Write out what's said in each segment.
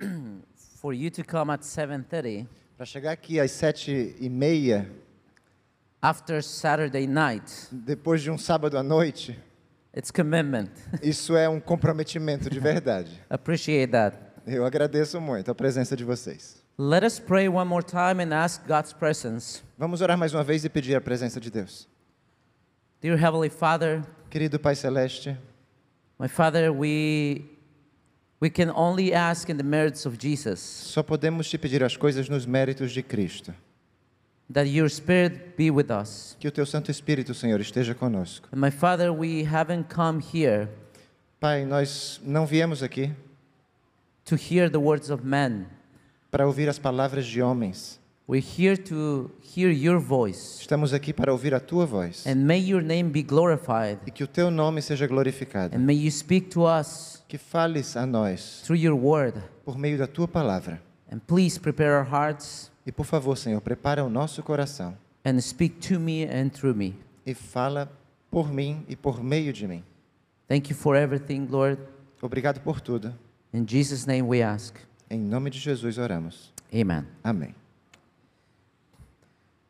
Para chegar aqui às sete e meia, after Saturday night, depois de um sábado à noite, it's commitment. isso é um comprometimento de verdade. Appreciate that. Eu agradeço muito a presença de vocês. Let us pray one more time and ask God's presence. Vamos orar mais uma vez e pedir a presença de Deus. Dear Heavenly Father, Querido Pai Celeste, my Father, we we can only ask in the merits of Jesus só podemos te pedir as coisas nos méritos de Cristo. that your Spirit be with us. Que o teu Santo Espírito, Senhor, esteja conosco. And my Father, we haven't come here Pai, nós não viemos aqui to hear the words of men. para ouvir as palavras de homens. We're here to hear your voice. Estamos aqui para ouvir a tua voz. And may your name be glorified. E que o teu nome seja glorificado. And may you speak to us Que fales a nós through your word. por meio da tua palavra. And please prepare our hearts E por favor, Senhor, prepara o nosso coração and speak to me and through me. e fala por mim e por meio de mim. Thank you for everything, Lord. Obrigado por tudo. In Jesus' name we ask. Em nome de Jesus oramos. Amen. Amém.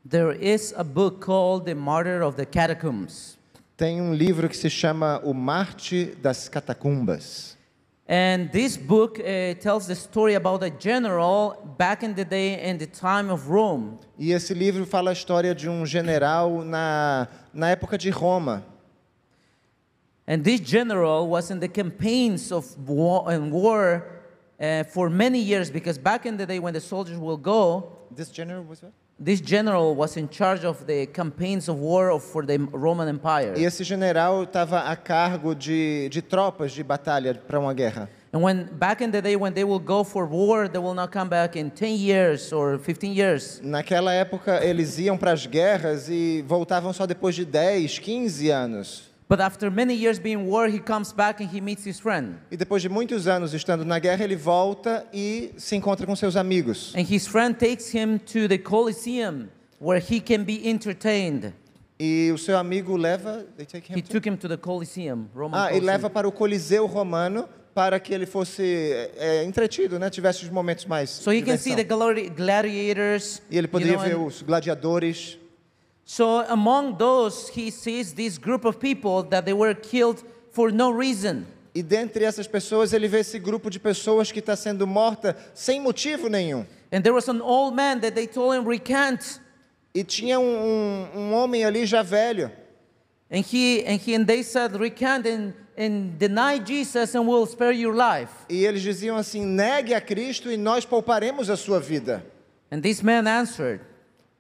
There is a book called The Martyr of the Catacombs. Tem um livro que se chama O Marte das Catacumbas. And this book uh, tells the story about a general back in the day in the time of Rome. E esse livro fala a história de um general na, na época de Roma. And this general was in the campaigns of war and war uh, for many years because back in the day when the soldiers will go, This general was what? This general was in charge of the campaigns of war for the Roman Empire. E esse general estava a cargo de, de tropas de batalha para uma guerra. And when back in the day when they will go for war, they will not come back in 10 years or 15 years. Naquela época, eles iam para as guerras e voltavam só depois de 10, 15 anos. But after many years being war, he comes back and he meets his friend. E depois de muitos anos estando na guerra, ele volta e se encontra com seus amigos. And his friend takes him to the Colosseum where he can be entertained. E o seu amigo leva. They take him He to- took him to the Colosseum, Roman Ah, e Colosseum. leva para o Coliseu Romano para que ele fosse é, entretido, né? Tivesse os momentos mais. So he can see the gladi- gladiators. E ele you poderia know, ver and- os gladiadores. So among those, he sees this group of people that they were killed for no reason. E dentre essas pessoas, ele vê esse grupo de pessoas que está sendo morta sem motivo nenhum. And there was an old man that they told him, recant. E tinha um, um, um homem ali já velho. And he and he and they said, recant and, and deny Jesus and we'll spare your life. E eles diziam assim: negue a Cristo e nós pouparemos a sua vida. And this man answered,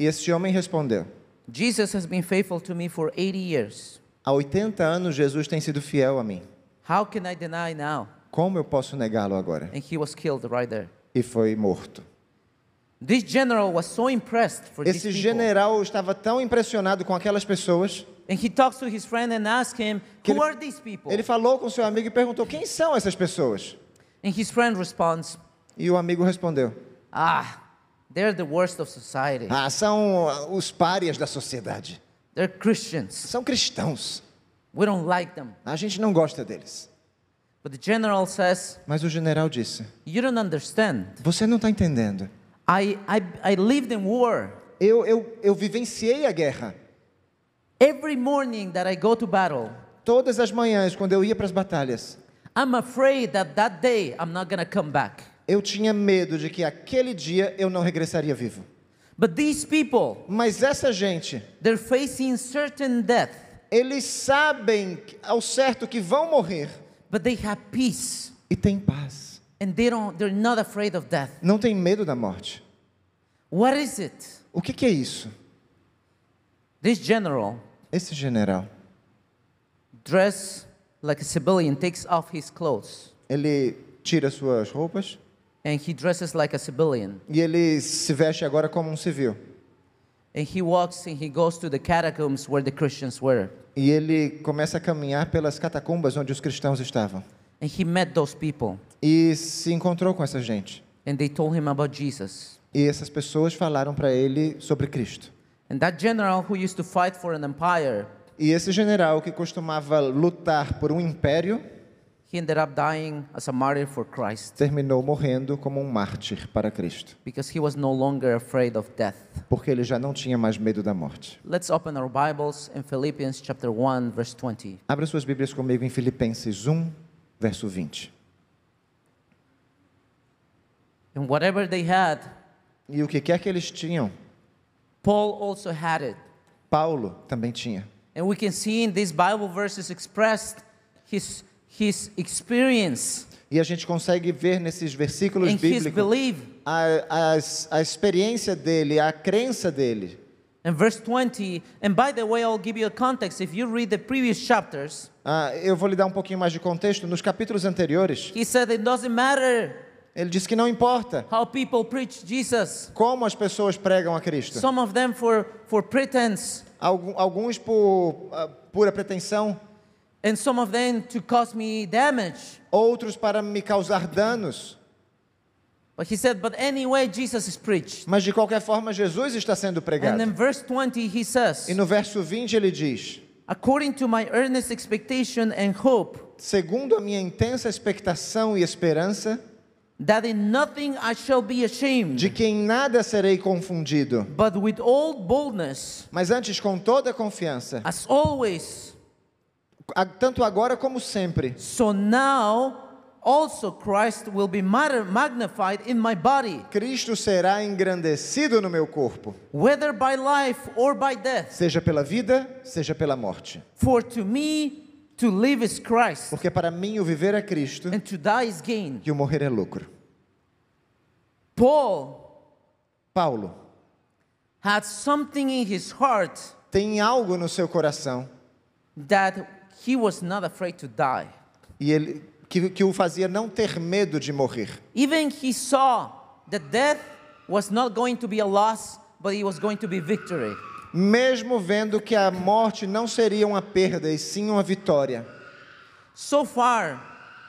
E esse homem respondeu: Jesus has been faithful to me for 80 years. Há 80 anos Jesus tem sido fiel a mim. How can I deny now? Como eu posso negá-lo agora? And he was killed right there. E foi morto. This general was so impressed for these Esse people. general estava tão impressionado com aquelas pessoas And he talks to his friend and asks him, que Who ele- are these people? Ele falou com seu amigo e perguntou: quem são essas pessoas? And his friend responds, E o amigo respondeu: Ah, they're the worst of society. Ah, são os párias da sociedade. They're Christians. São cristãos. We don't like them. A gente não gosta deles. But the general says, Mas o general disse: You don't understand. Você não está entendendo. I, I, I lived in war. Eu, eu, eu vivenciei a guerra. Every morning that I go to battle, Todas as manhãs, quando eu ia para as batalhas, I'm afraid that that day I'm not to come back. Eu tinha medo de que aquele dia eu não regressaria vivo. But these people, Mas essa gente, they're facing certain death, eles sabem ao certo que vão morrer but they have peace. e têm paz. And they don't, they're not afraid of death. Não têm medo da morte. What is it? O que, que é isso? This general Esse general, dressed like a civilian takes off his clothes ele tira suas roupas and he dresses like a civilian. e ele se veste agora como um civil. And he walks and he goes to the catacombs where the Christians were. E ele começa a caminhar pelas catacumbas onde os cristãos estavam. And he met those people E se encontrou com essa gente. and they told him about Jesus. E essas pessoas falaram para ele sobre Cristo. And that general who used to fight for an empire, E esse general que costumava lutar por um império, he ended up dying as a martyr for Christ terminou morrendo como um mártir para Cristo, because he was no longer afraid of death. porque ele já não tinha mais medo da morte. Let's open our Bibles in Philippians chapter 1 verse 20. Abra suas Bíblias comigo em Filipenses 1, verso 20. And whatever they had, E o que quer que eles tinham, Paul also had it. Paulo também tinha. And we can see in these Bible verses expressed his, his experience E a gente consegue ver nesses versículos bíblicos a, a, a experiência dele, a crença dele. In verse 20, and by the way, I'll give you a context. If you read the previous chapters, Ah, eu vou lhe dar um pouquinho mais de contexto. Nos capítulos anteriores, he said it doesn't matter ele disse que não importa how people preach Jesus. como as pessoas pregam a Cristo. Some of them for, for pretense, Alguns por ah, pura pretensão, and some of them to cause me damage. outros para me causar danos. But he said, but anyway, Jesus is preached. Mas de qualquer forma, Jesus está sendo And pregado. in verse 20, he says, E no verso 20 ele diz: according to my earnest expectation and hope, Segundo a minha intensa expectação e esperança, that in nothing I shall be ashamed, de que em nada serei confundido, but with all boldness, mas antes com toda confiança, as always. Tanto agora como sempre. So now also Christ will be magnified in my body, Cristo será engrandecido no meu corpo, whether by life or by death. seja pela vida, seja pela morte. For to me to live is Christ, Porque para mim o viver é Cristo and to die is gain. e o morrer é lucro. Paul Paulo had something in his heart tem algo no seu coração that he was not afraid to die. e ele que, que o fazia não ter medo de morrer. Even he saw that death was not going to be a loss, but it was going to be victory. Mesmo vendo que a morte não seria uma perda e sim uma vitória. So far,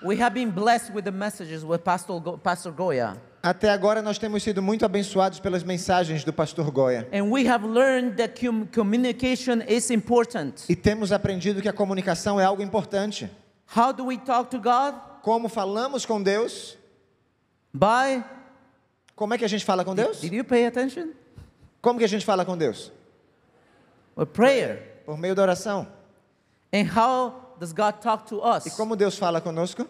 we have been blessed with the messages with Pastor, Pastor Goya. Até agora nós temos sido muito abençoados pelas mensagens do pastor Goya. And we have learned that com- communication is important. E temos aprendido que a comunicação é algo importante. How do we talk to God? Como falamos com Deus? By, Como é que a gente fala com Deus? did you pay attention? Como que a gente fala com Deus? With prayer. Por meio da oração. And how does God talk to us? E como Deus fala conosco?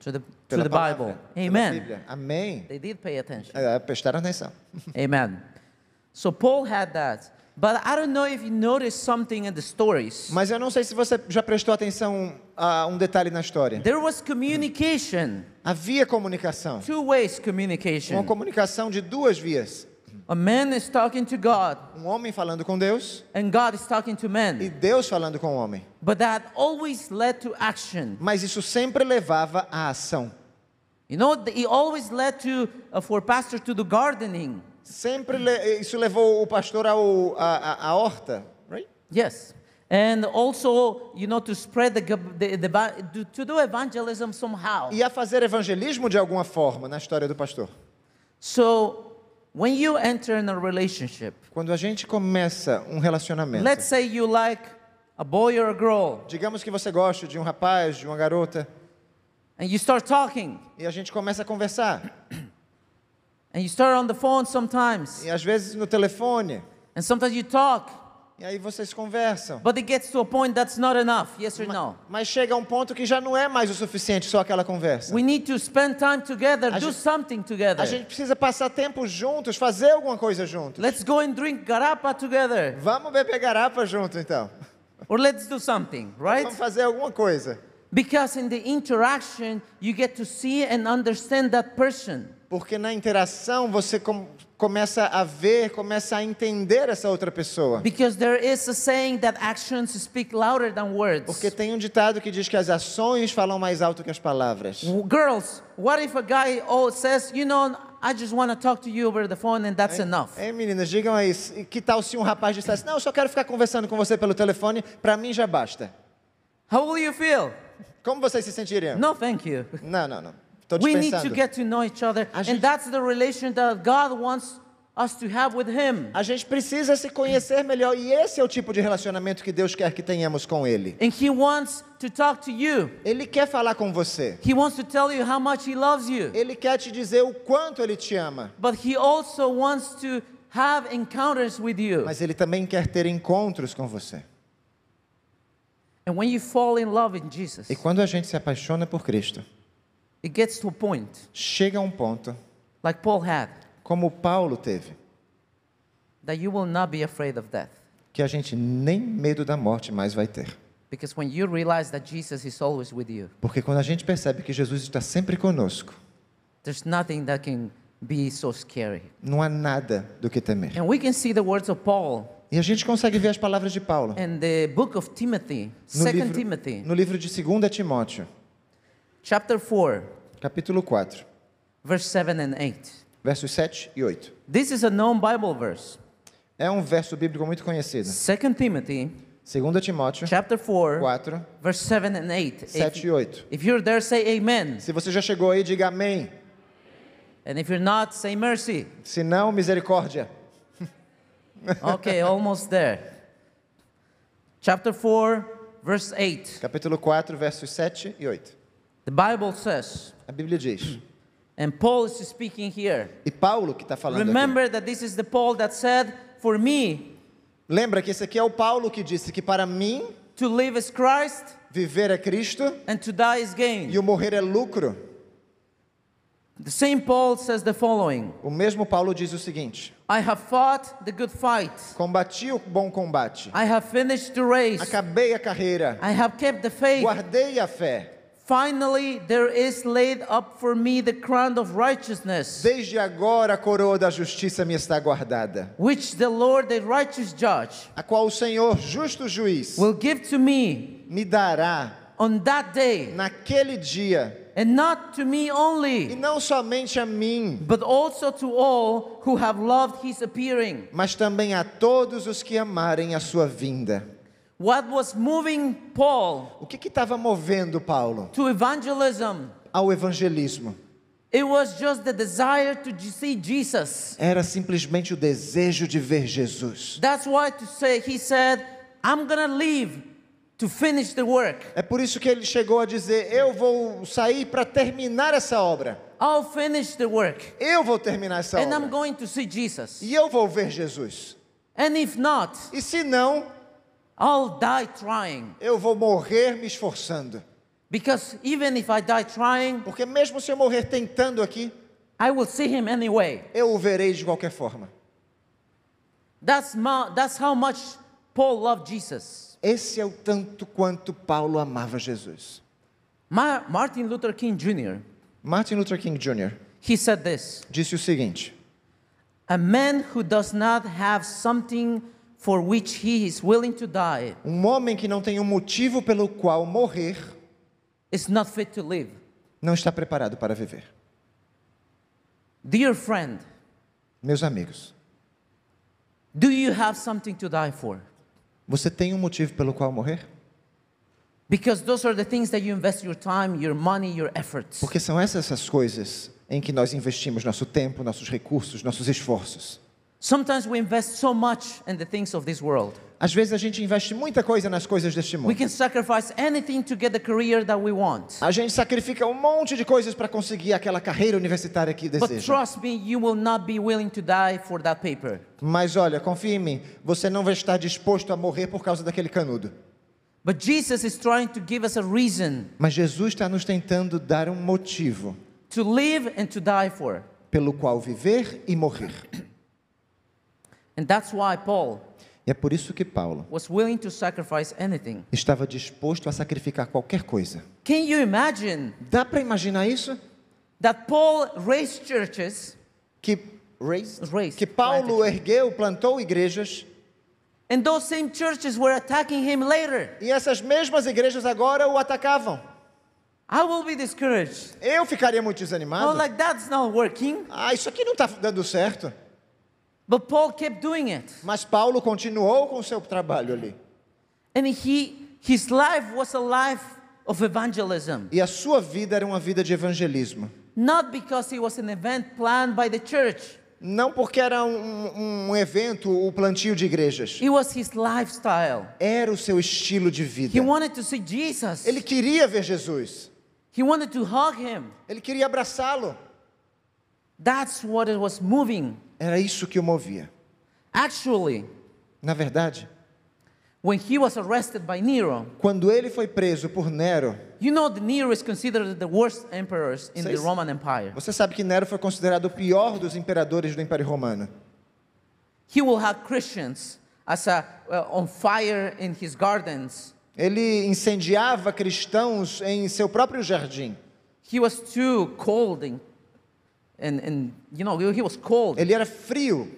Through the, through the Bible. Amen. Amém. They did pay attention. É, prestaram atenção. Amen. So Paul had that. But I don't know if you noticed something in the stories. Mas eu não sei se você já prestou atenção a um detalhe na história. There was communication, Havia comunicação. two ways Uma communication. comunicação de duas vias. A man is talking to God, Um homem falando com Deus and God is talking to e. Deus falando com o homem. But that always led to action. Mas isso sempre levava à ação. You know, it always led to, uh, for pastor to do gardening. Sempre le- isso levou o pastor ao, a, a, a horta. Right? Yes. And also, you know, to spread the, the, the to do evangelism somehow. E a fazer evangelismo de alguma forma na história do pastor. So, when you enter in a relationship, Quando a gente começa um relacionamento, let's say you like a boy or a girl, digamos que você gosta de um rapaz, de uma garota, and you start talking, e a gente começa a conversar. and you start on the phone sometimes, E às vezes no telefone, and sometimes you talk, e aí vocês conversam. but it gets to a point that's not enough, yes or no? Mas chega um ponto que já não é mais o suficiente só aquela conversa. We need to spend time together, A do gente- something together. A gente precisa passar tempo juntos, fazer alguma coisa juntos. Let's go and drink garapa together, Vamos beber garapa junto então. or let's do something, right? Vamos fazer alguma coisa. Because in the interaction, you get to see and understand that person. Porque na interação você começa a ver, começa a entender essa outra pessoa. Because there is a saying that actions speak louder than words. Porque tem um ditado que diz que as ações falam mais alto que as palavras. Girls, what if a guy oh, says, you know, I just want to talk to you over the phone and that's enough? Ei, meninas, digam aí, que tal se um rapaz dissesse, não, eu só quero ficar conversando com você pelo telefone, pra mim já basta. How will you feel? Como vocês se sentiriam? No, thank you. Não, não, não. Tô We need to get to know each other. A And gente- that's the relation that God wants us to have with Him. A gente precisa se conhecer melhor e esse é o tipo de relacionamento que Deus quer que tenhamos com Ele. And He wants to talk to you. Ele quer falar com você. He wants to tell you how much He loves you. Ele quer te dizer o quanto Ele te ama. But He also wants to have encounters with you. Mas Ele também quer ter encontros com você. And when you fall in love in Jesus, E quando a gente se apaixona por Cristo, it gets to a point, chega a um ponto, like Paul had, como Paulo teve, that you will not be afraid of death. que a gente nem medo da morte mais vai ter. Because when you realize that Jesus is always with you, Porque quando a gente percebe que Jesus está sempre conosco, there's nothing that can be so scary. não há nada do que temer. And we can see the words of Paul E a gente consegue ver as palavras de Paulo in the book of Timothy, no 2 livro, Timothy, no livro de 2 Timóteo, chapter 4, capítulo 4, verse 7 and 8. versos 7 e 8. This is a known Bible verse. É um verso bíblico muito conhecido. 2 Timothy, 2 Timóteo chapter 4, 4, verse 7 and 8. 7 If, e 8. if you're there, say amen. Se você já chegou aí, diga amém. And if you're not, say mercy. Se não, misericórdia. Okay, almost there. Chapter 4, verse 8. Capítulo 4, versos 7 e 8. The Bible says, A Bíblia diz. and Paul is speaking here. E Paulo que está falando aqui. Remember that this is the Paul that said, For me, Lembra que esse aqui é o Paulo que disse que para mim, to live is Christ viver é Cristo and to die is gain. e o morrer é lucro. The same Paul says the following O mesmo Paulo diz o seguinte: I have fought the good fight, Combati o bom combate, I have finished the race, acabei a carreira, I have kept the faith. guardei a fé. Finally, there is laid up for me the crown of righteousness, Desde agora a coroa da justiça me está guardada, which the Lord, the righteous judge, a qual o Senhor, justo juiz, will give to me me dará on that day, naquele dia, and not to me e only, não somente a mim, but also to all who have loved his appearing. mas também a todos os que amarem a sua vinda. What was moving Paul O que estava movendo Paulo to evangelism? ao evangelismo? It was just the desire to see Jesus. Era simplesmente o desejo de ver Jesus. That's why to say he said, I'm gonna leave to finish the work. É por isso que ele chegou a dizer: Eu vou sair para terminar essa obra. I'll finish the work. Eu vou terminar essa And I'm obra. going to see Jesus. E eu vou ver Jesus. And if not, E se não, I'll die trying. eu vou morrer me esforçando. Because even if I die trying, Porque mesmo se eu morrer tentando aqui, I will see him anyway. eu o verei de qualquer forma. That's, ma- that's how much Paul loved Jesus. Esse é o tanto quanto Paulo amava Jesus. Ma- Martin Luther King Jr., Martin Luther King Jr. he said this disse o seguinte: A man who does not have something for which he is willing to die Um homem que não tem um motivo pelo qual morrer is not fit to live. não está preparado para viver. Dear friend, Meus amigos, do you have something to die for? você tem um motivo pelo qual morrer? Because those are the things that you invest your time, your money, your efforts. Porque são essas as coisas em que nós investimos nosso tempo, nossos recursos, nossos esforços. Sometimes we invest so much in the things of this world. Às vezes a gente investe muita coisa nas coisas deste We mundo. can sacrifice anything to get the career that we want. A gente sacrifica um monte de coisas para conseguir aquela carreira universitária que But deseja. trust me, you will not be willing to die for that paper. Mas olha, confia em mim, você não vai estar disposto a morrer por causa daquele canudo. But Jesus is trying to give us a reason Mas Jesus está nos tentando dar um motivo to live and to die for. pelo qual viver e morrer. And that's why Paul E é por isso que Paulo was willing to sacrifice anything. estava disposto a sacrificar qualquer coisa. Can you imagine Dá para imaginar isso? that Paul raised churches Que, raised? Raised, que Paulo planted. ergueu, plantou igrejas, and those same churches were attacking him later? e essas mesmas igrejas agora o atacavam. I will be discouraged. Eu ficaria muito Oh, desanimado. like that's not working. Ah, isso aqui não está dando certo. But Paul kept doing it. Mas Paulo continuou com seu trabalho ali. And he his life was a life of evangelism. E a sua vida era uma vida de evangelismo. Not because it was an event planned by the church, Não porque era um, um evento, o plantio de igrejas. It was his lifestyle. Era o seu estilo de vida. He wanted to see Jesus. Ele queria ver Jesus. He wanted to hug him. Ele queria abraçá-lo. That's what it was moving. Era isso que o movia. Actually, Na verdade, when he was arrested by Nero, quando ele foi preso por Nero, you know that Nero is considered the worst emperors in the Roman Empire. você sabe que Nero foi considerado o pior dos imperadores do Império Romano. He will have Christians as a, uh, on fire in his gardens. Ele incendiava cristãos em seu próprio jardim. He was too cold and, and, and you know, he was cold. Ele era frio,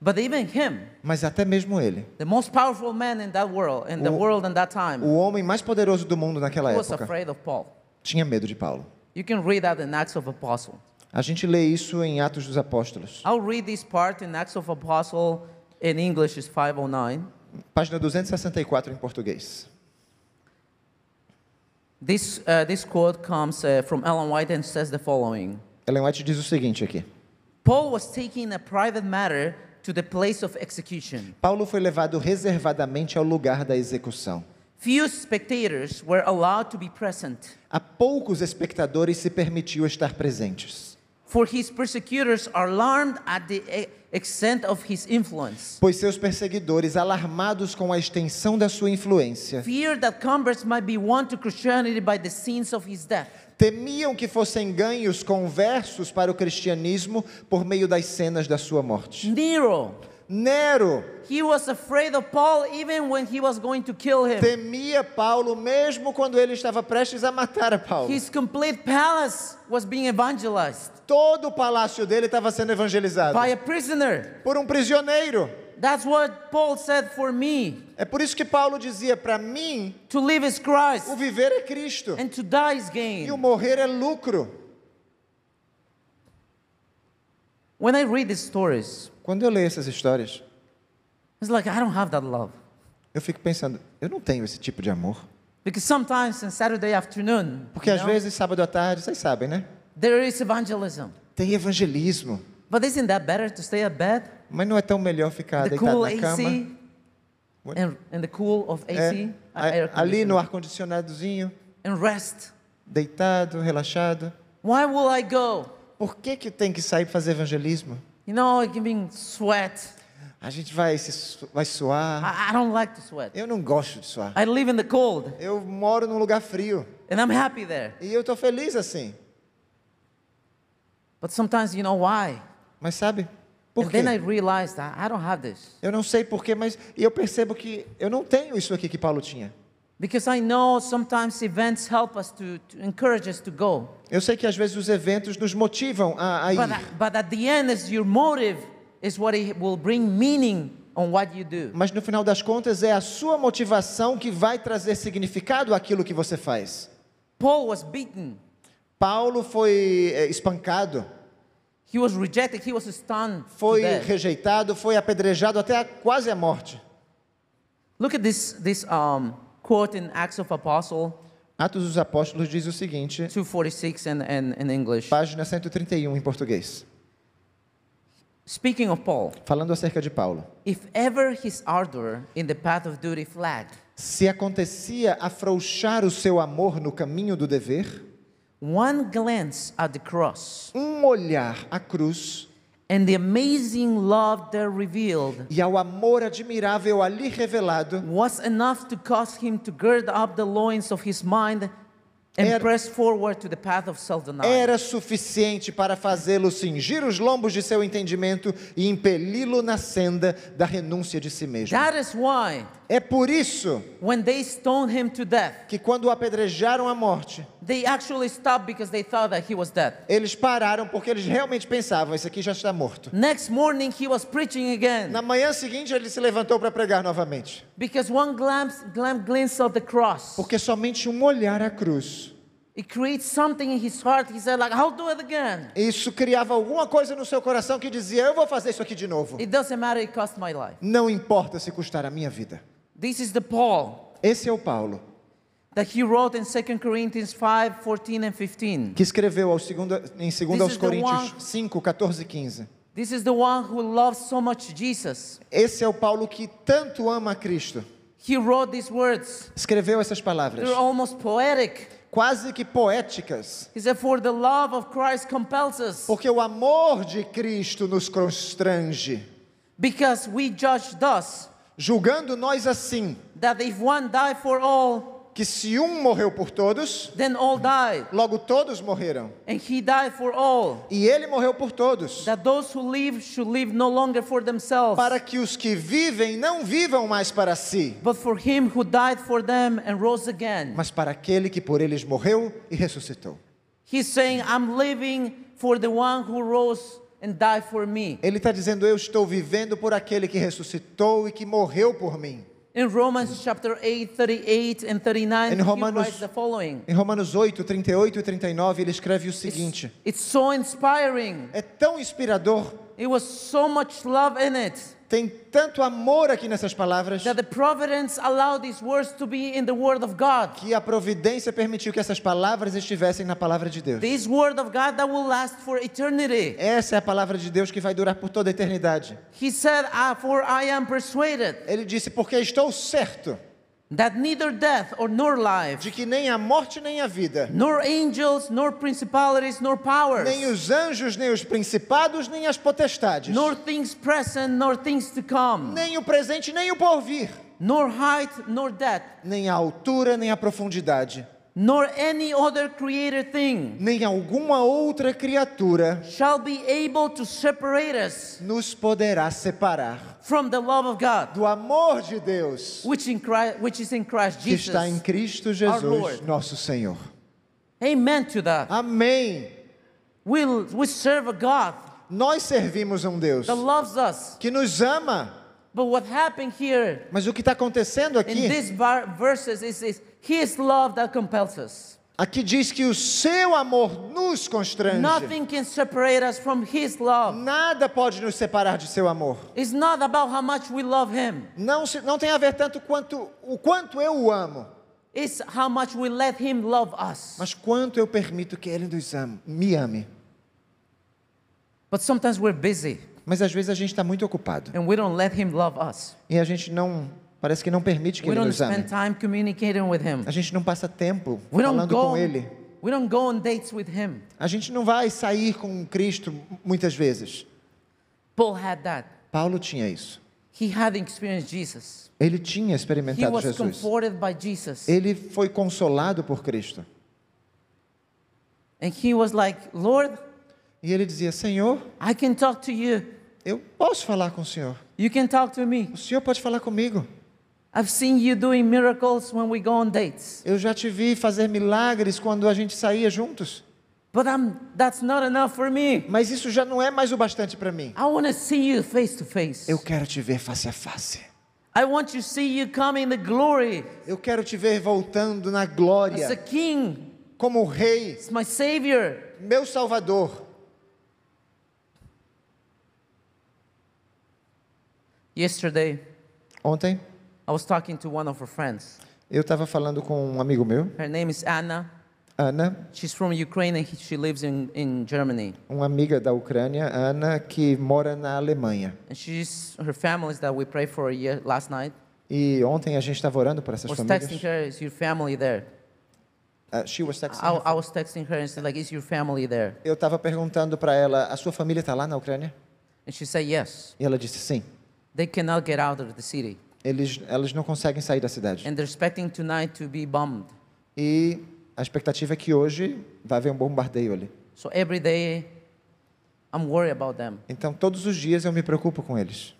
But even him, mas até mesmo ele, the most powerful man in that world, in the O- world in that time, o homem mais poderoso do mundo naquela he was época, afraid of Paul. tinha medo de Paulo. You can read that in Acts of Apostle. A gente lê isso em Atos dos Apóstolos. I'll read this part in Acts of Apostle in English is 509. Página 264 em português. This, uh, this quote comes uh, from Ellen White and says the following Ellen White diz o seguinte aqui. Paul was taking a private matter to the place of execution. Paulo foi levado reservadamente ao lugar da execução. Few spectators were allowed to be present, A poucos espectadores se permitiu estar presentes, for his persecutors alarmed at the extent of his influence. pois seus perseguidores, alarmados com a extensão da sua influência, Fear that converts might be won to Christianity by the scenes of his death. temiam que fossem ganhos conversos para o cristianismo por meio das cenas da sua morte. Nero, Nero he was afraid of Paul even when he was going to kill him. temia Paulo mesmo quando ele estava prestes a matar a Paulo. His complete palace was being evangelized Todo o palácio dele estava sendo evangelizado by a prisoner. por um prisioneiro. That's what Paul said for me. É por isso que Paulo dizia: para mim, To live is Christ o viver é Cristo and to die is e o gain. morrer é lucro. When I read these stories, Quando eu leio essas histórias, it's like I don't have that love. eu fico pensando: eu não tenho esse tipo de amor. Because sometimes on Saturday afternoon, Porque you às know, vezes, sábado à tarde, vocês sabem, né? there is evangelism. Tem evangelismo. But isn't that better to stay at bed? Mas não é tão melhor ficar The deitado cool na cama? AC and, and the cool of AC, É, air ali no conditioning, and rest. deitado, relaxado. Why will I go? Por que, que tem que sair para fazer evangelismo? You know, sweat. A gente vai, se, vai suar. I, I don't like to sweat. Eu não gosto de suar. I live in the cold, Eu moro num lugar frio. and I'm happy there. E eu estou feliz assim. But sometimes, you know why? Mas sabe? Por and quê? then I realized I don't have this. Eu não sei porquê, mas eu percebo que eu não tenho isso aqui que Paulo tinha. Because I know sometimes events help us to, to encourage us to go. Eu sei que às vezes os eventos nos motivam a, a ir. But, but at the end, is your motive is what it will bring meaning on what you do. Mas no final das contas é a sua motivação que vai trazer significado àquilo que você faz. Paul was beaten. Paulo foi é, espancado, He was rejected. He was stunned. foi rejeitado, foi apedrejado até a, quase a morte. Look at this, this um, quote in Acts of Apostle Atos dos Apóstolos diz o seguinte, 246 in, in, in English. página 131 em português, Speaking of Paul, falando acerca de Paulo. if ever his ardor in the path of duty flagged, Se acontecia afrouxar o seu amor no caminho do dever, one glance at the cross um olhar à cruz and the amazing love there revealed e ao amor admirável ali revelado was enough to cause him to gird up the loins of his mind and Era- press forward to the path of self-denial. era suficiente para fazê-lo cingir os lombos de seu entendimento e impeli-lo na senda da renúncia de si mesmo. That is why É por isso when they stoned him to death, que quando o apedrejaram à morte, they actually stopped because they thought that he was dead. eles pararam porque eles realmente pensavam, esse aqui já está morto. Next morning he was preaching again Na manhã seguinte ele se levantou para pregar novamente, because one glance, glance, of the cross, porque somente um olhar à cruz, it creates something in his heart. He said like, I'll do it again. isso criava alguma coisa no seu coração que dizia, eu vou fazer isso aqui de novo. It doesn't matter, it cost my life. Não importa se custar a minha vida. This is the Paul Esse é o Paulo. that he wrote in 2 Corinthians 5 14 and 15. que escreveu segundo, em 2 This aos is the Coríntios one- 5, 14 e 15. This is the one who loves so much Jesus. Esse é o Paulo que tanto ama a Cristo. He wrote these words. Escreveu essas palavras, They're almost poetic. quase que poéticas, He said, For the love of Christ compels us, porque o amor de Cristo nos constrange, because we judge thus julgando nós assim, that if one died for all, que se um morreu por todos, then all died. logo todos morreram. And he died for all, E ele morreu por todos, that those who live should live no longer for themselves, para que os que vivem não vivam mais para si, but for him who died for them and rose again. mas para aquele que por eles morreu e ressuscitou. He's saying, I'm living for the one who rose and died for me. Ele está dizendo: Eu estou vivendo por aquele que ressuscitou e que morreu por mim. In Romans chapter 8, 38 and 39, In he Romanos- writes the following. Em Romanos 8, 38 e 39, ele escreve o seguinte: It's so inspiring. É tão inspirador, It was so much love in it tem tanto amor aqui nessas palavras, que a providência permitiu que essas palavras estivessem na palavra de Deus. Essa é a palavra de Deus que vai durar por toda a eternidade. He said, ah, Ele disse: Porque estou certo that neither death or nor life, de que nem a morte nem a vida, nor angels, nor principalities, nor powers, nem os anjos, nem os principados, nem as potestades, nor things present, nor things to come, nem o presente, nem o porvir, nor height, nor depth, nem a altura, nem a profundidade, nor any other created thing nem alguma outra criatura shall be able to separate us nos poderá separar from the love of God, do amor de Deus which, in Christ, which is in Christ que está em Jesus. Cristo our Jesus, Lord. nosso Senhor. Amen to that. Amém. We, we serve a God Nós servimos um Deus that loves us. que nos ama, But what happened here mas o que está acontecendo in aqui, these var- verses is, is His love that compels us. aqui diz que o seu amor nos constrange. Nothing can separate us from His love. Nada pode nos separar de seu amor. It's not about how much we love Him. Não, se- não tem a ver tanto quanto o quanto eu o amo, It's how much we let Him love us. mas quanto eu permito que ele nos ame, me ame. But sometimes we're busy Mas às vezes a gente está muito ocupado and we don't let Him love us. e a gente não parece que não permite que We ele nos ame. A gente não passa tempo We falando go. com ele. We don't go on dates with Him. A gente não vai sair com Cristo muitas vezes. Paulo tinha isso. He had experienced Jesus. Ele tinha experimentado Jesus. Ele foi consolado por Cristo. And he was like, Lord, E ele dizia: Senhor, I can talk to you. eu posso falar com o Senhor. You can talk to me. O Senhor pode falar comigo. I've seen you doing miracles when we go on dates. Eu já te vi fazer milagres quando a gente saía juntos. But I'm, that's not enough for me. Mas isso já não é mais o bastante para mim. I want to see you face to face. Eu quero te ver face a face. I want to see you come in the glory Eu quero te ver voltando na as a glória, king, como rei, as my savior. meu Salvador. Yesterday, Ontem I was talking to one of her friends. eu estava falando com um amigo meu, Her name is Anna. Ana, She's from Ukraine and he- she lives in, in Germany. uma amiga da Ucrânia, Ana, que mora na Alemanha. And she's her family is that we prayed for last night. E ontem a gente estava orando por essas was famílias. texting her, is your family there? Uh, she was texting I, her. I was texting her and said like, is your family there? Eu estava perguntando para ela, a sua família está lá na Ucrânia? And she said yes. E ela disse sim. They cannot get out of the city. Eles, elas não conseguem sair da cidade. And they're expecting tonight to be bombed. E a expectativa é que hoje vai haver um bombardeio ali. So every day, I'm worried about them. Então todos os dias eu me preocupo com eles.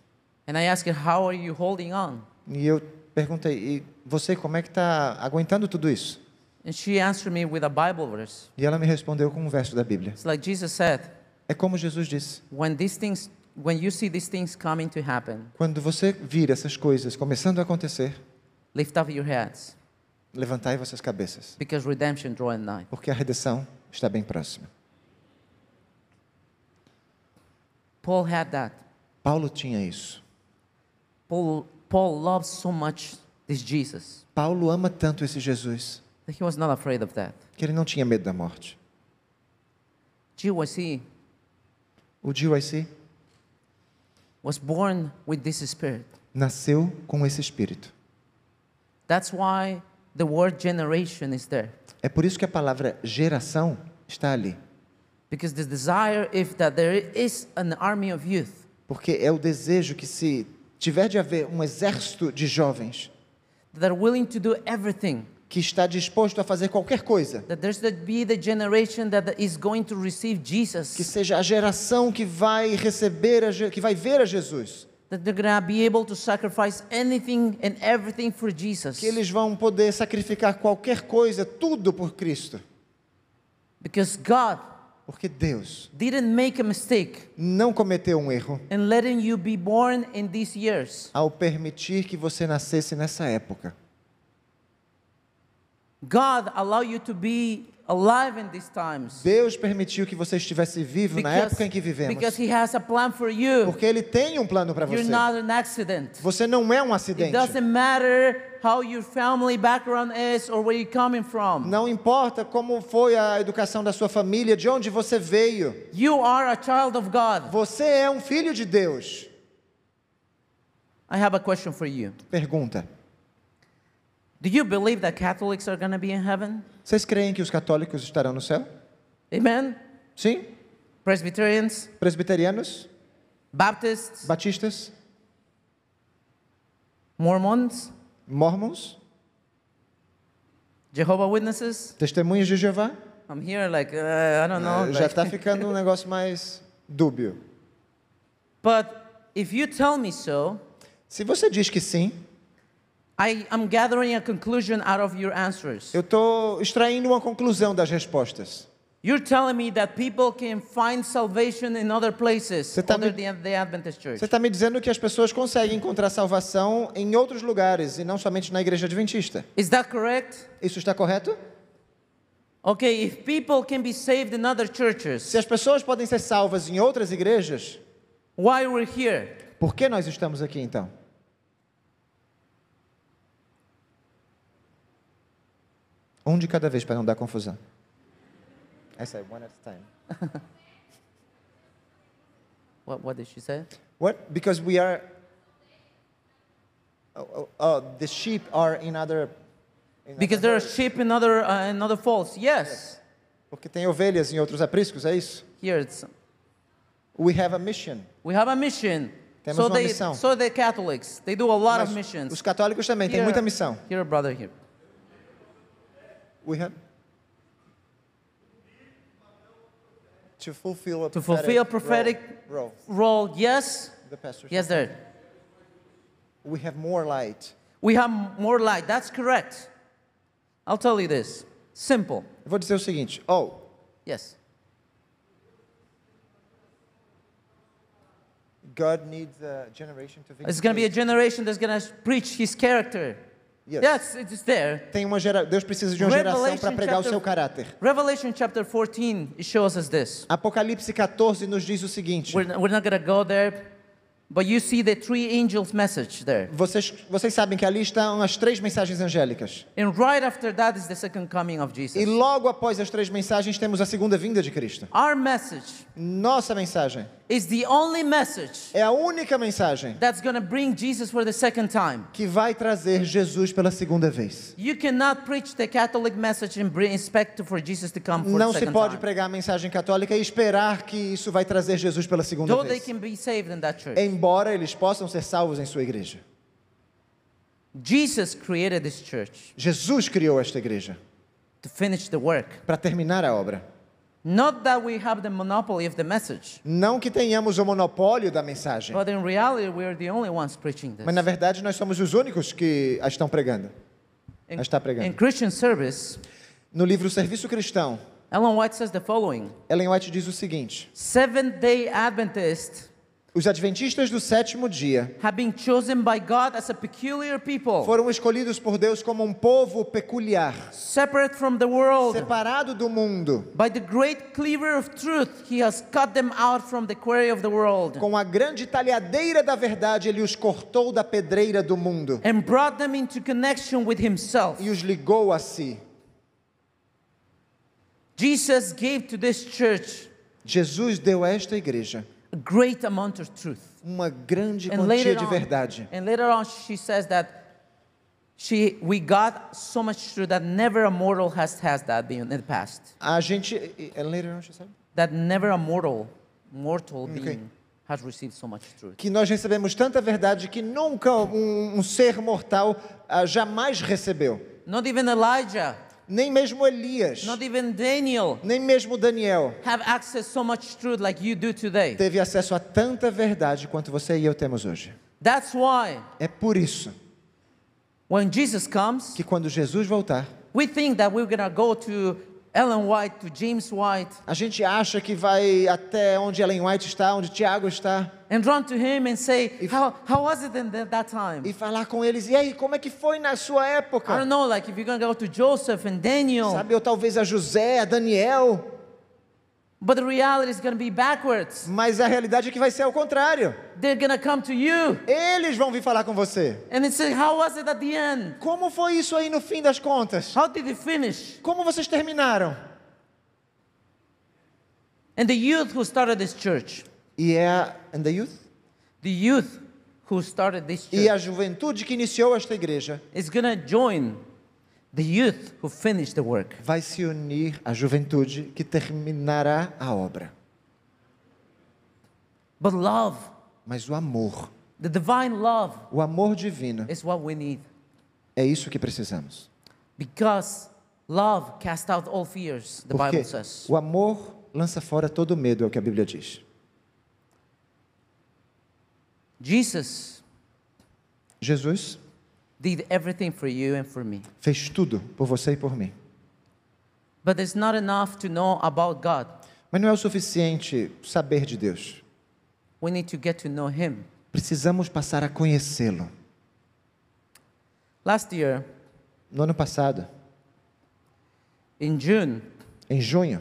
And I asked her, how are you holding on? E eu perguntei, e você como é que está aguentando tudo isso? And she answered me with a Bible verse. E ela me respondeu com um verso da Bíblia. It's like Jesus said, É como Jesus disse: when these things, when you see these things coming to happen, quando você vir essas coisas começando a acontecer, lift up your heads, levantai vossas cabeças, because redemption nigh. porque a redenção está bem próxima. Paul had that. Paulo tinha isso. Paul, Paul loves so much this Jesus Paulo ama tanto esse Jesus that he was not afraid of that. que ele não tinha medo da morte. GYC O GYC was born with this spirit. nasceu com esse espírito. That's why the word generation is there. É por isso que a palavra geração está ali. Because the desire if that there is an army of youth Porque é o desejo que se tiver de haver um exército de jovens that are willing to do everything, que está disposto a fazer qualquer coisa, que seja a geração que vai receber, a que vai ver a Jesus, que eles vão poder sacrificar qualquer coisa, tudo por Cristo, Because God porque Deus didn't make a mistake não cometeu um erro in letting you be born in these years. ao permitir que você nascesse nessa época. God allowed you to be alive in these times. Deus permitiu que você estivesse vivo na época em que vivemos, because He has a plan for you. porque Ele tem um plano para You're você. not an accident. Você não é um It acidente. doesn't matter how your family background is or where you're coming from. Não importa como foi a educação da sua família, de onde você veio. You are a child of God. Você é um filho de Deus. I have a question for you. Pergunta: Do you believe that Catholics are going to be in heaven? Vocês creem que os católicos estarão no céu? Amen? Sim? Presbyterians, Presbiterianos? Baptists, Batistas? Mormons, Mormons? Jehovah Witnesses? Testemunhas de Jeová? I'm here like uh, I don't know. Ah, Já está ficando um negócio mais dúbio. But if you tell me so, Se você diz que sim, I am gathering a conclusion out of your answers. eu estou extraindo uma conclusão das respostas. You're telling me that people can find salvation in other places tá other me- than the Adventist Church. Você está me dizendo que as pessoas conseguem encontrar salvação em outros lugares e não somente na igreja adventista. Is that correct? Isso está correto? Okay, if people can be saved in other churches, Se as pessoas podem ser salvas em outras igrejas, why we're here? por que nós estamos aqui então? Um de cada vez para não dar confusão. I say one at a time. What, what did she say? What? Because we are. Oh, oh, oh, the sheep are in other. in Because other there are sheep in other uh, in other folds. Yes. Porque tem ovelhas em outros apriscos, é isso? Here it's, We have a mission. we have a mission. Temos so uma they missão. so the Catholics they do a lot Mas of missions. os católicos também têm muita missão. Here, brother, here. We have to fulfill a To fulfill prophetic role. role, yes, The pastors. yes, there. We have more light. We have more light. That's correct. I'll tell you this. Simple. Eu vou dizer o seguinte. Oh, Yes. God needs a generation to It's going to be a generation that's going to preach His character. Yes. Yes, it's there. Tem uma gera... Deus precisa de uma geração para pregar o chapter- seu caráter. Revelation chapter 14 it shows us this. Apocalipse 14 nos diz o seguinte. We're, we're not going to go there, but you see the three angels' message there. Vocês, vocês sabem que ali estão as três mensagens angélicas. And right after that is the second coming of E Jesus. logo após as três mensagens temos a segunda vinda de Cristo. Our message Nossa mensagem is the only message é a única mensagem that's going to bring Jesus for the second time. que vai trazer Jesus pela segunda vez. You cannot preach the Catholic message and bring, expect for Jesus to come for Não the se pode time. pregar a mensagem católica e esperar que isso vai trazer Jesus pela segunda Though they vez. can be saved in that church. Embora eles possam ser salvos em sua igreja. Jesus created this church Jesus criou esta igreja to finish the work. para terminar a obra. Not that we have the monopoly of the message, Não que tenhamos o monopólio da mensagem, but in reality, we're the only ones preaching this. mas na verdade nós somos os únicos que a estão pregando. In, a está pregando. in Christian service, No livro Serviço Cristão, Ellen White says the following Ellen White diz o seguinte: Seventh day Adventists Os adventistas do sétimo dia have been chosen by God as a peculiar people, foram escolhidos por Deus como um povo peculiar, separate from the world. separado do mundo. By the great cleaver of truth, he has cut them out from the quarry of the world Com a grande talhadeira da verdade, ele os cortou da pedreira do mundo and brought them into connection with himself. e os ligou a si. Jesus gave to this church Jesus deu a esta igreja great amount of truth. uma grande And quantia later, de on, verdade. and later on, she says that she, we got so much truth that never a mortal has has that in the past. A gente. é later on, she said? That never a mortal, mortal Okay. being has received so much truth. Que nós recebemos tanta verdade que nunca um, um ser mortal ah, jamais recebeu. Not even Elijah, Nem mesmo Elias, not even Daniel nem mesmo Daniel have access so much truth like you do today. teve acesso a tanta verdade quanto você e eu temos hoje. That's why É por isso when Jesus comes, que quando Jesus voltar, we think that we're gonna go to Ellen White, to James White, a gente acha que vai até onde Ellen White está, onde Tiago está, and run to him and say, how, how was it in that, time? e falar com eles. E aí, como é que foi na sua I época? don't know, like if you're gonna go to Joseph and Daniel, Sabe, ou talvez a José, a Daniel, but the reality is gonna be backwards. mas a realidade é que vai ser ao contrário. They're gonna come to you Eles vão vir falar com você. and say, How was it at the end? Como foi isso aí no fim das contas? How did it finish? Como vocês terminaram? And the youth who started this church, E é a, and the youth? the youth who started this E a church juventude que iniciou esta igreja is gonna join the youth who finished the work. vai se unir à juventude que terminará a obra. But love, Mas o amor, the divine love, o amor divino, is what we need. é isso que precisamos. Because love casts out all fears, the Porque Bible says. o amor lança fora todo medo, é o que a Bíblia diz. Jesus Jesus did everything for you and for me. fez tudo por você e por mim. But it's not enough to know about God. Mas não é o suficiente saber de Deus. We need to get to know Him. Precisamos passar a conhecê-lo. Last year, No ano passado, in June, em junho,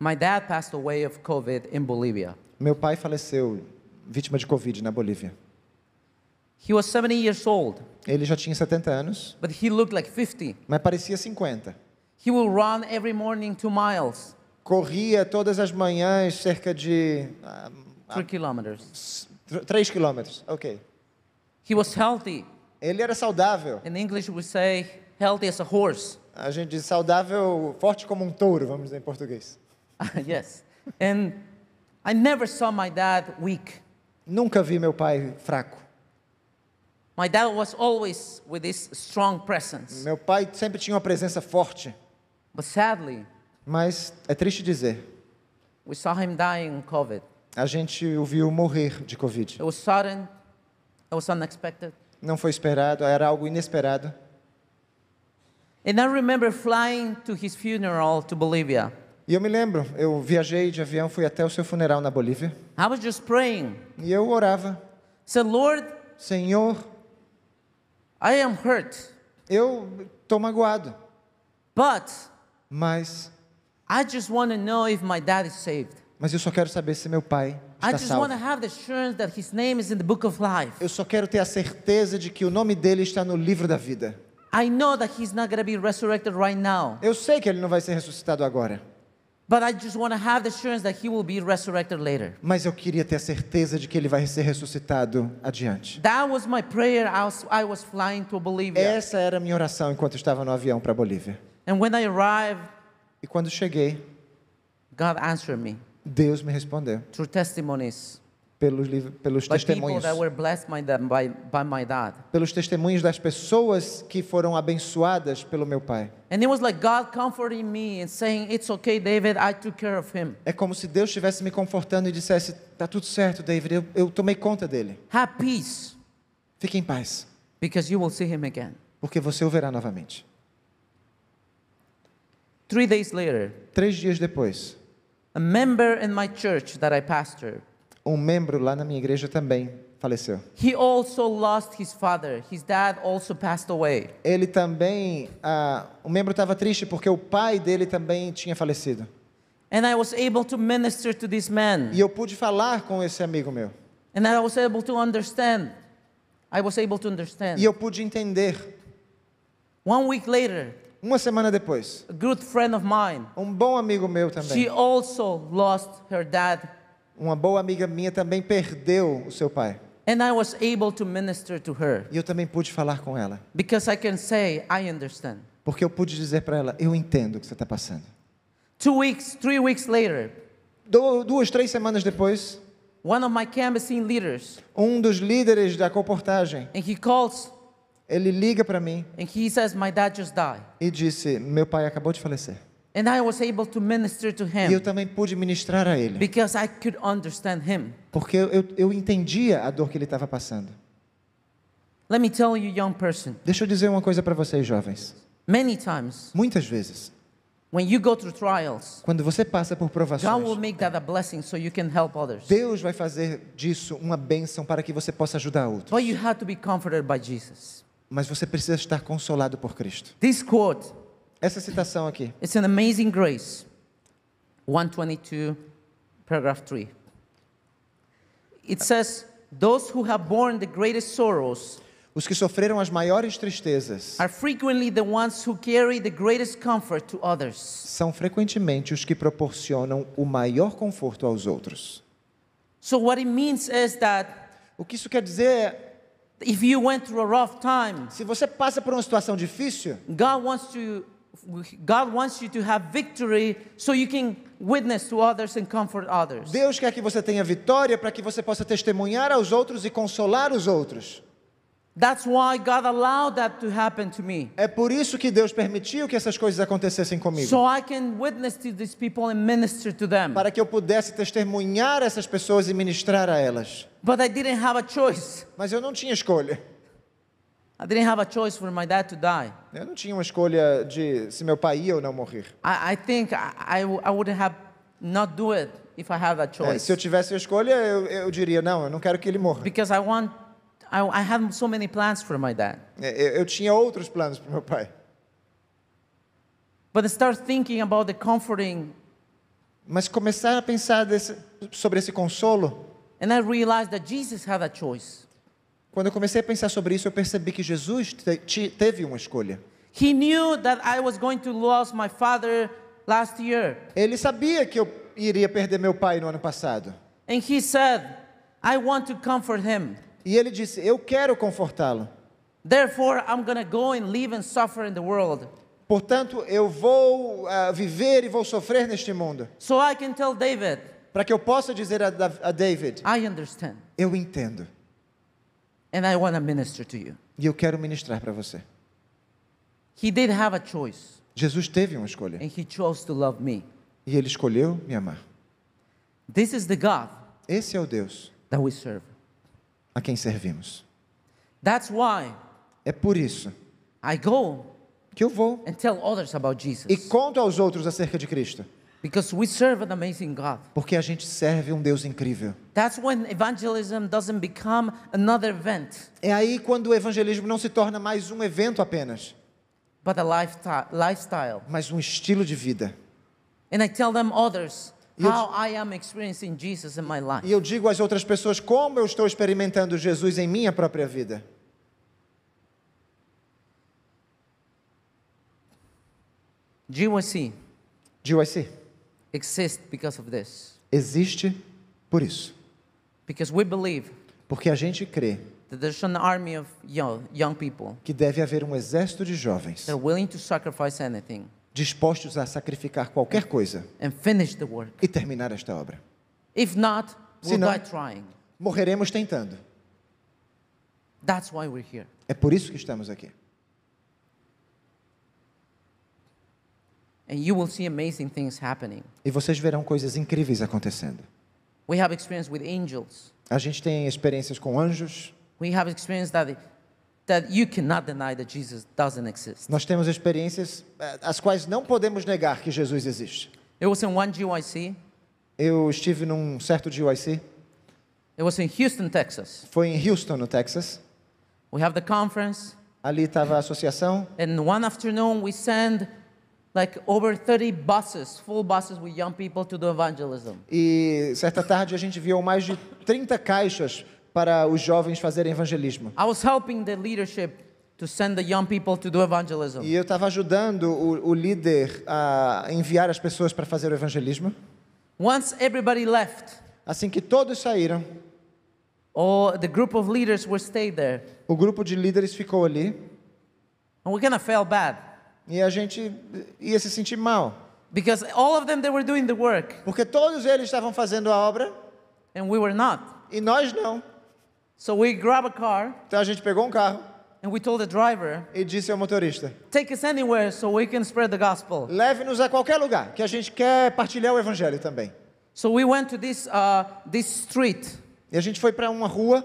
my dad passed away of COVID in Bolivia. meu pai faleceu vítima de Covid na Bolívia. He was 70 years old, Ele já tinha 70 anos, but he looked like 50. mas parecia 50. He will run every morning two miles, Corria todas as manhãs cerca de ah, three kilometers. 3 quilômetros. Ok. He was healthy. Ele era saudável. In English, we say healthy as a horse. A gente diz saudável, forte como um touro, vamos dizer em português. yes. And I never saw my dad weak. Nunca vi meu pai fraco. My dad was always with this strong presence. Meu pai sempre tinha uma presença forte, But sadly, mas é triste dizer, we saw him dying in COVID. a gente o viu morrer de Covid. It was sudden, it was unexpected. Não foi esperado, era algo inesperado. And I remember flying to his funeral to Bolivia. E eu me lembro, eu viajei de avião, fui até o seu funeral na Bolívia, I was just praying. e eu orava, Said, Lord, Senhor, I am hurt, eu estou magoado, but mas, I just want to know if my dad is saved. mas eu só quero saber se meu pai está salvo. Eu só quero ter a certeza de que o nome dele está no livro da vida. I know that he's not going to be resurrected right now, Eu sei que ele não vai ser ressuscitado agora, mas eu queria ter a certeza de que ele vai ser ressuscitado adiante. That was my prayer as I was flying to Bolivia. Essa era a minha oração enquanto estava no avião para Bolívia. And when I arrived, E quando cheguei, God answered me Deus me respondeu through testimonies pelos, pelos testemunhos. by, by. Pelos testemunhos das pessoas que foram abençoadas pelo meu pai. And it was like God comforting me and saying, It's okay, David, I took care of him. É como se Deus estivesse me confortando e dissesse: Tá tudo certo, David, eu, eu tomei conta dele. Have peace, Fique em paz, because you will see him again. porque você o verá novamente. Three days later, Três dias depois, a member in my church that I pastor um membro lá na minha igreja também faleceu. He also lost his father. His dad also passed away. Ele também, ah, o membro estava triste porque o pai dele também tinha falecido. And I was able to minister to this man. E eu pude falar com esse amigo meu. And I was able to understand. I was able to understand. E eu pude entender. One week later, Uma semana depois, a good friend of mine, um bom amigo meu she também, also lost her dad. Uma boa amiga minha também perdeu o seu pai. And I was able to minister to her E eu também pude falar com ela. because I can say, I understand. Porque eu pude dizer para ela: Eu entendo o que você está passando. Two weeks, three weeks later, Du- Duas, três semanas depois, one of my canvassing leaders, um dos líderes da comportagem, and he calls ele liga para mim and he says, My dad just died. e disse: Meu pai acabou de falecer. And I was able to minister to E eu him também pude ministrar a ele. because I could understand him. Porque eu, eu, entendia a dor que ele estava passando. Let me tell you, young person, Deixa eu dizer uma coisa para vocês, jovens. many times Muitas vezes, when you go through trials, quando você passa por God will provações, make that a blessing so you can help others. Deus vai fazer disso uma bênção para que você possa ajudar outros. But you have to be comforted by Jesus. Mas você precisa estar consolado por Cristo. This quote Essa citação aqui is an amazing grace. 122, paragraph 3. It says, Those who have borne the greatest sorrows Os que sofreram as maiores tristezas are frequently the ones who carry the greatest comfort to others. são frequentemente os que proporcionam o maior conforto aos outros. So, what it means is that O que isso quer dizer é, if you went through a rough time, se você passa por uma situação difícil, God wants to God wants you to have victory so you can witness to others and comfort others. Deus quer que você tenha vitória para que você possa testemunhar aos outros e consolar os outros. That's why God allowed that to happen to me. É por isso que Deus permitiu que essas coisas acontecessem comigo. So I can witness to these people and minister to them. Para que eu pudesse testemunhar essas pessoas e ministrar a elas. But I didn't have a choice. Mas eu não tinha escolha. I didn't have a choice for my dad to die. Eu não tinha uma escolha de se meu pai ia ou não morrer. I, I think I, I, would have not do it if I had that É, choice. se eu tivesse a escolha, eu, eu diria, não, eu não quero que ele morra. Because I want, I, I had so many plans for my dad. É, Eu, eu tinha outros planos para meu pai. But I start thinking about the comforting, Mas começar a pensar desse- sobre esse consolo, and I realized that Jesus had a choice. Quando eu comecei a pensar sobre isso, eu percebi que Jesus te- te- teve uma escolha. He knew that I was going to lose my father last year. Ele sabia que eu iria perder meu pai no ano passado. And he said, I want to comfort him. E ele disse: Eu quero confortá-lo. Therefore, I'm going to go and live and suffer in the world. Portanto, eu vou ah, viver e vou sofrer neste mundo. So I can tell David, Para que eu possa dizer a, a David: I understand. Eu entendo. And I want to minister to you. E eu quero ministrar para você. He did have a choice, Jesus teve uma escolha. and he chose to love me. E ele escolheu me amar. This is the God Esse é o Deus that we serve. a quem servimos. That's why É por isso I go que eu vou and tell others about e Jesus. conto aos outros acerca de Cristo. Because we serve an amazing God. Porque a gente serve um Deus incrível. That's when evangelism doesn't become another event, É aí quando o evangelismo não se torna mais um evento apenas, but a lifestyle. mas um estilo de vida. And I tell them others how I am experiencing Jesus in my life. E eu digo às outras pessoas como eu estou experimentando Jesus em minha própria vida. GYC GYC exists because of this. existe por isso. Because we believe Porque a gente crê that there's an army of young, young people que deve haver um exército de jovens that are willing to sacrifice anything dispostos a sacrificar qualquer coisa and finish the work. e terminar esta obra. If not, we'll Se não- die trying. Morreremos tentando. That's why we're here. É por isso que estamos aqui. And you will see amazing things happening. E vocês verão coisas incríveis acontecendo. We have experience with angels. A gente tem experiências com anjos, We have experience that, that you cannot deny that Jesus doesn't exist. nós temos experiências eh, as quais não podemos negar que Jesus existe. It was in one GYC. Eu estive num certo GYC It was in Houston, Texas. Foi em Houston, no Texas. We have the conference, Ali estava a associação and one afternoon we send like over 30 buses, full buses with young people to do evangelism. e certa tarde a gente viu mais de 30 caixas para os jovens fazerem evangelismo. I was helping the leadership to send the young people to do evangelism. E eu estava ajudando o, o líder a enviar as pessoas para fazer o evangelismo. Once everybody left, Assim que todos saíram, all the group of leaders were stayed there, o grupo de líderes ficou ali and we kind of felt bad e a gente ia se sentir mal, because all of them they were doing the work porque todos eles estavam fazendo a obra and we were not. e nós não. So we grabbed a car Então a gente pegou um carro and we told the driver, e disse ao motorista: "Take us anywhere so we can spread the gospel." leve-nos a qualquer lugar, que a gente quer partilhar o evangelho também. So we went to this uh, this street, E a gente foi para uma rua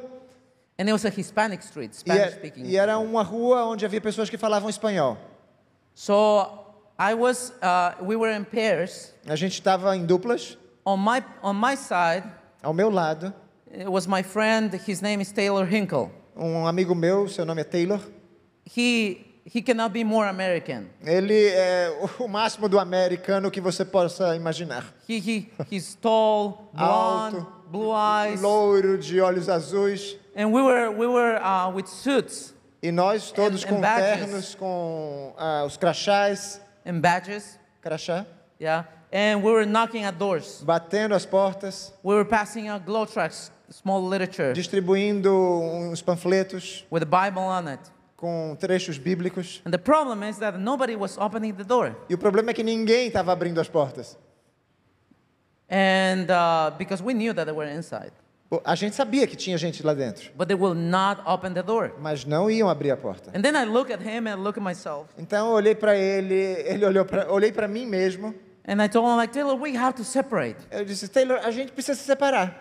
and it was a Hispanic street, e, Spanish é- speaking. e era uma rua onde havia pessoas que falavam espanhol. So I was, uh, we were in pairs. A gente estava em duplas. On my on my side, Ao meu lado, it was my friend. His name is Taylor Hinkle. um amigo meu, seu nome é Taylor. He he cannot be more American. Ele é o máximo do americano que você possa imaginar. He he he's tall, blonde, Alto. blue eyes, Loiro, de olhos azuis. and we were we were uh, with suits E nós todos And- com and ternos, com ah, os crachás, and badges. crachá, Yeah, and we were knocking at doors. batendo as portas, We were passing out glow tracts, small literature distribuindo uns panfletos with the Bible on it. com trechos bíblicos. And the problem is that nobody was opening the door. E o problema é que ninguém estava abrindo as portas. And uh, because we knew that they were inside, A gente sabia que tinha gente lá dentro, but they will not open the door. mas não iam abrir a porta. And then I look at him and look at myself, Então eu olhei para ele, ele olhou para, olhei para mim mesmo. and I told him like Taylor, we have to separate Eu disse, Taylor, a gente precisa se separar,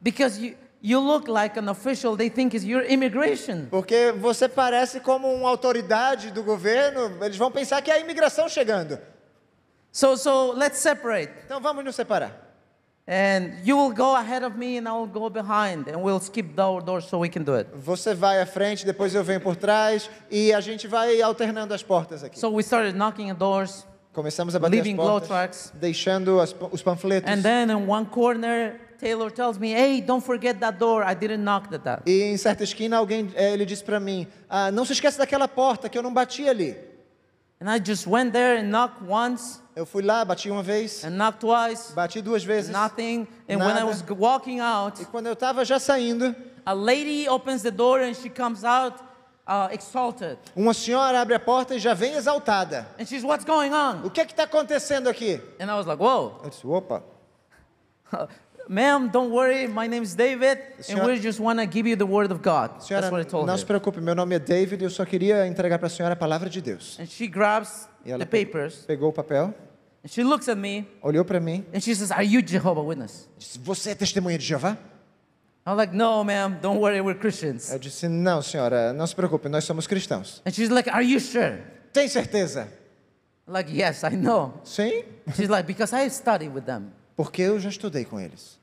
because you you look like an official. They think is your immigration. porque você parece como uma autoridade do governo. Eles vão pensar que é a imigração chegando. So so let's separate. Então vamos nos separar. Você vai à frente, depois eu venho por trás e a gente vai alternando as portas aqui. So we started knocking at doors, Começamos a bater leaving as glow portas, tracks. deixando as- os panfletos. and then in one corner, Taylor tells me, "Hey, don't forget that door. I didn't knock at that." E em certa esquina alguém eh, ele disse para mim: ah, não se esquece daquela porta que eu não bati ali. And I just went there and knocked once, Eu fui lá, bati uma vez, and knocked twice, bati duas vezes. nothing. And when I Nada. was walking out, E quando eu estava já saindo, a lady opens the door and she comes out uh, exalted. uma senhora abre a porta e já vem exaltada. And she's, "What's going on?" O que é que está acontecendo aqui? And I was like, "Whoa, Eu disse: opa, ma'am, don't worry. My name is David, and Senhora- we just want to give you the word of God." senhora, That's what I told não her. se preocupe, meu nome é David e eu só queria entregar para a senhora a palavra de Deus. And she grabs E ela the pe- papers pegou o papel, and she looks at me olhou para mim and she says, Are you Jehovah Witness? disse: Você é testemunha de Jeová? I'm like, No, ma'am, don't worry, we're Christians. Eu disse: Não, senhora, não se preocupe, nós somos cristãos. And she's like, Are you sure? Tem certeza? I'm like, Yes, I know. Sim, She's like, Because I studied with them. Porque eu já estudei com eles.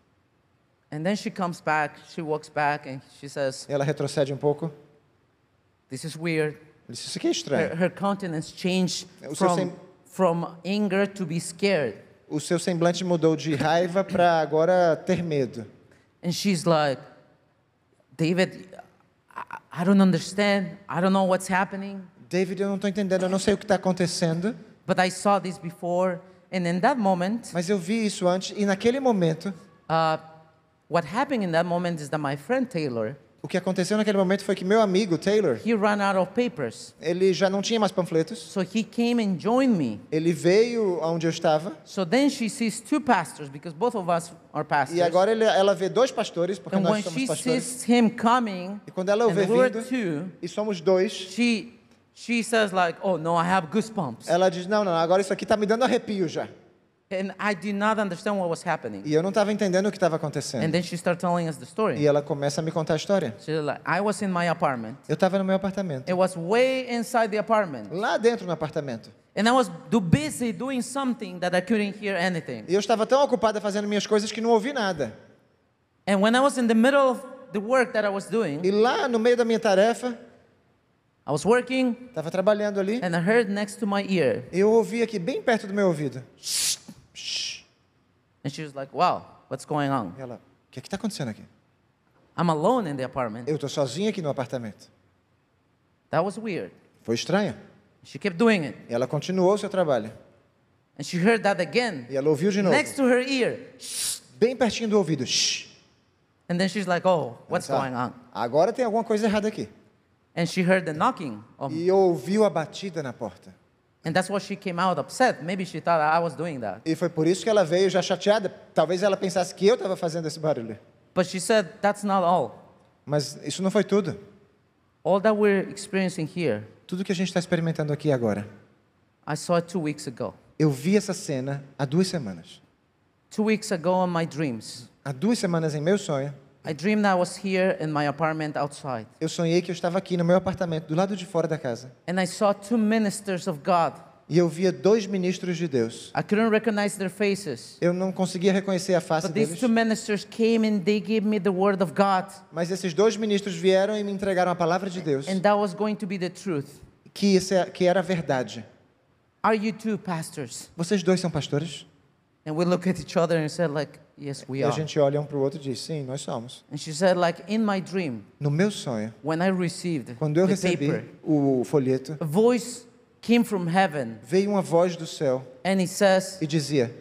And then she comes back, she walks back, and she says, Ela retrocede um pouco. This is weird. Disse: Isso aqui é Her, estranho. her countenance changed O seu from, sem- from anger to be scared. O seu semblante mudou de raiva para agora ter medo. And she's like, David, I, I don't understand. I don't know what's happening. David, eu não estou entendendo, eu não sei o que está acontecendo, But I saw this before. And in that moment, mas eu vi isso antes e naquele momento, uh, what happened in that moment is that my friend Taylor, o que aconteceu naquele momento foi que meu amigo Taylor, he ran out of papers. ele já não tinha mais panfletos. So he came and joined me. Ele veio aonde eu estava So then she sees two pastors because both of us are pastors. e agora ele- ela vê dois pastores, porque and nós somos she pastores. sees him coming, E quando ela o vê vindo, two, e somos dois, she she says like, "Oh no, I have goosebumps," ela diz: Não, não, agora isso aqui está me dando arrepio já. and I did not understand what was happening. E eu não estava entendendo o que estava And acontecendo. then she started telling us the story. E ela começa a me contar a história. She's like, "I was in my apartment. Eu estava no meu apartamento, It was way inside the apartment, lá dentro no apartamento. and I was too busy doing something that I couldn't hear anything." E eu estava tão ocupada fazendo minhas coisas que não ouvi nada. And when I was in the middle of the work that I was doing, E lá no meio da minha tarefa, I was working estava trabalhando ali, and I heard next to my ear, eu ouvi aqui bem perto do meu ouvido. and she was like, Wow, what's going on? E ela, o que é que está acontecendo aqui? I'm alone in the apartment. Eu estou sozinha aqui no apartamento. That was weird. Foi estranho. She kept doing it. E ela continuou o seu trabalho. And she heard that again, E ela ouviu de novo, next to her ear. bem pertinho do ouvido. Shh. And then she's like, Oh, what's Ela, going on? Agora tem alguma coisa errada aqui. And she heard the knocking. Of, E ouviu a batida na porta. and that's why she came out upset. Maybe she thought I was doing that. E foi por isso que ela veio já chateada. Talvez ela pensasse que eu estava fazendo esse barulho. But she said, That's not all. Mas isso não foi tudo. All that we're experiencing here, Tudo que a gente está experimentando aqui agora. I saw it two weeks ago. Eu vi essa cena há duas semanas. Two weeks ago in my dreams, Há duas semanas em meu sonho, I dreamed I was here in my apartment outside. eu sonhei que eu estava aqui no meu apartamento, do lado de fora da casa. And I saw two ministers of God. E eu via dois ministros de Deus. I couldn't recognize their faces. Eu não conseguia reconhecer a face But these deles. two ministers came and they gave me the word of God. Mas esses dois ministros vieram e me entregaram a palavra de Deus, And that was going to be the truth. que, isso é- que era a verdade. Are you two pastors? Vocês dois são pastores? And we look at each other and said, like, yes, we E a are. gente olha um para o outro e diz: Sim, nós somos. And she said, like, in my dream, No meu sonho, when I received quando eu the recebi paper, o folheto, a voice came from heaven veio uma voz do céu and it says, e dizia: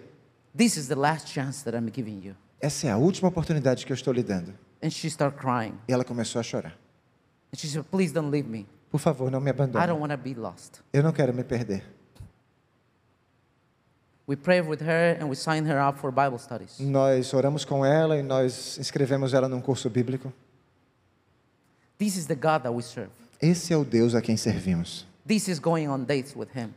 this is the last chance that I'm giving you. Essa é a última oportunidade que eu estou lhe dando. And she started crying. E ela começou a chorar. And she said, please don't leave me. Por favor, não me I don't abandone. want to be lost. Eu não quero me perder. We prayed with her and we signed her up for Bible studies. Nós oramos com ela e nós inscrevemos ela num curso bíblico. This is the God that we serve. Esse é o Deus a quem servimos. This is going on dates with Him,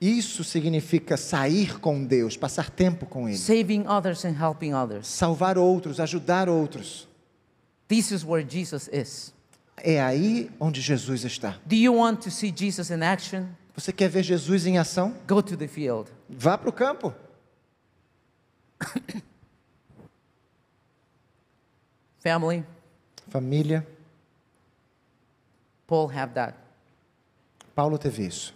Isso significa sair com Deus, passar tempo com Ele, saving others and helping others. salvar outros, ajudar outros. This is where Jesus is. É aí onde Jesus está. Do you want to see Jesus in action? Você quer ver Jesus em ação? Go to the field. Vá para o campo. Family, Família. Paul had that. Paulo teve isso.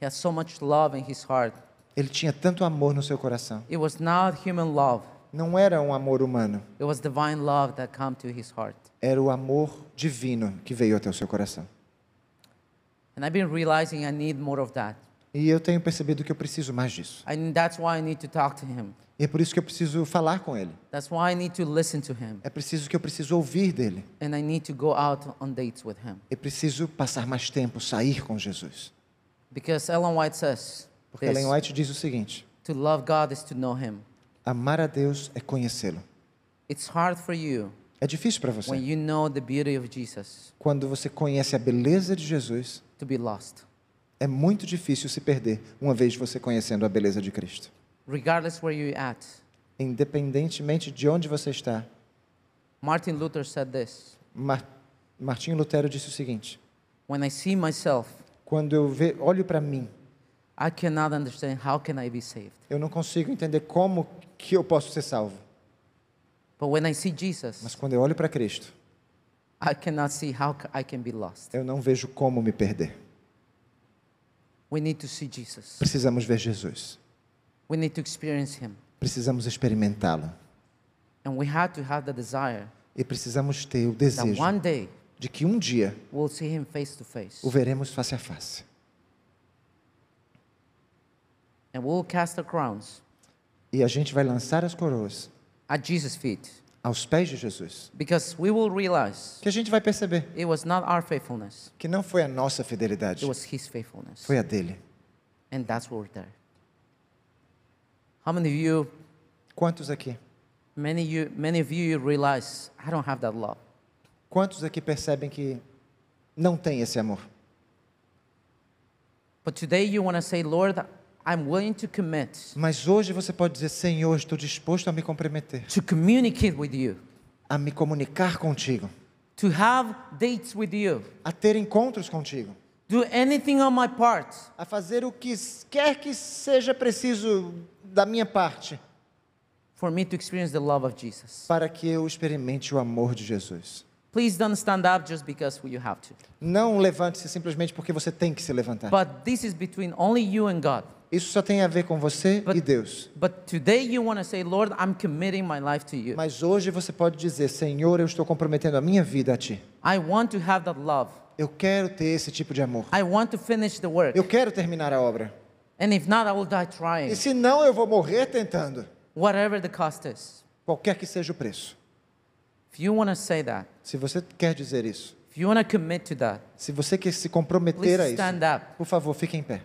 He has so much love in his heart. Ele tinha tanto amor no seu coração. It was not human love. Não era um amor humano, It was divine love that came to his heart. era o amor divino que veio até o seu coração. And I've been realizing I need more of that. E eu tenho percebido que eu preciso mais disso. And that's why I need to talk to him. E é por isso que eu preciso falar com ele. That's why I need to listen to him. É preciso que eu preciso ouvir dele. And I need to go out on dates with him. É preciso passar mais tempo, sair com Jesus. Because Ellen White says, Porque this, Ellen White diz o seguinte: to love God is to know him. amar a Deus é conhecê-lo. It's hard for you É difícil para when você you know the beauty of Jesus quando você conhece a beleza de Jesus. to be lost. É muito difícil se perder uma vez você conhecendo a beleza de Cristo. Regardless where you're at. Independentemente de onde você está, Martin Luther said this Mar Martinho Lutero disse o seguinte: When I see myself, quando eu ve olho para mim, I cannot understand how can I be saved. eu não consigo entender como que eu posso ser salvo. But when I see Jesus, Mas quando eu olho para Cristo, I cannot see how ca- I can be lost. eu não vejo como me perder. We need to see Jesus. Precisamos ver Jesus. We need to experience him. Precisamos experimentá-lo. And we have to have the desire E precisamos ter o desejo de que um dia o veremos face a face. And we'll cast our crowns E a gente vai lançar as coroas at Jesus' feet. aos pés de Jesus. Because we will realize Que a gente vai perceber it was not our faithfulness, que não foi a nossa fidelidade, it was his faithfulness. foi a dele. And that's what we're there. How many of you, Quantos aqui? many, you, many of you realize I don't have that love? Quantos aqui percebem que não tem esse amor? But today you want to say, Lord, I'm willing to commit Mas hoje você pode dizer: Senhor, estou disposto a me comprometer, to communicate with you, a me comunicar contigo, to have dates with you, a ter encontros contigo, do anything on my part a fazer o que quer que seja preciso da minha parte, for me to experience the love of Jesus. para que eu experimente o amor de Jesus. Please don't stand up just because you have to. Não levante-se simplesmente porque você tem que se levantar. But this is between only you and God. Isso só tem a ver com você But- e Deus. But today you want to say, Lord, I'm committing my life to you. Mas hoje você pode dizer: Senhor, eu estou comprometendo a minha vida a Ti. I want to have that love. Eu quero ter esse tipo de amor. Eu quero terminar a obra. And if not, I will die trying, E se não, eu vou morrer tentando, whatever the cost is. qualquer que seja o preço. That, Se você quer dizer isso, that, se você quer se comprometer a isso, por favor, fique em pé.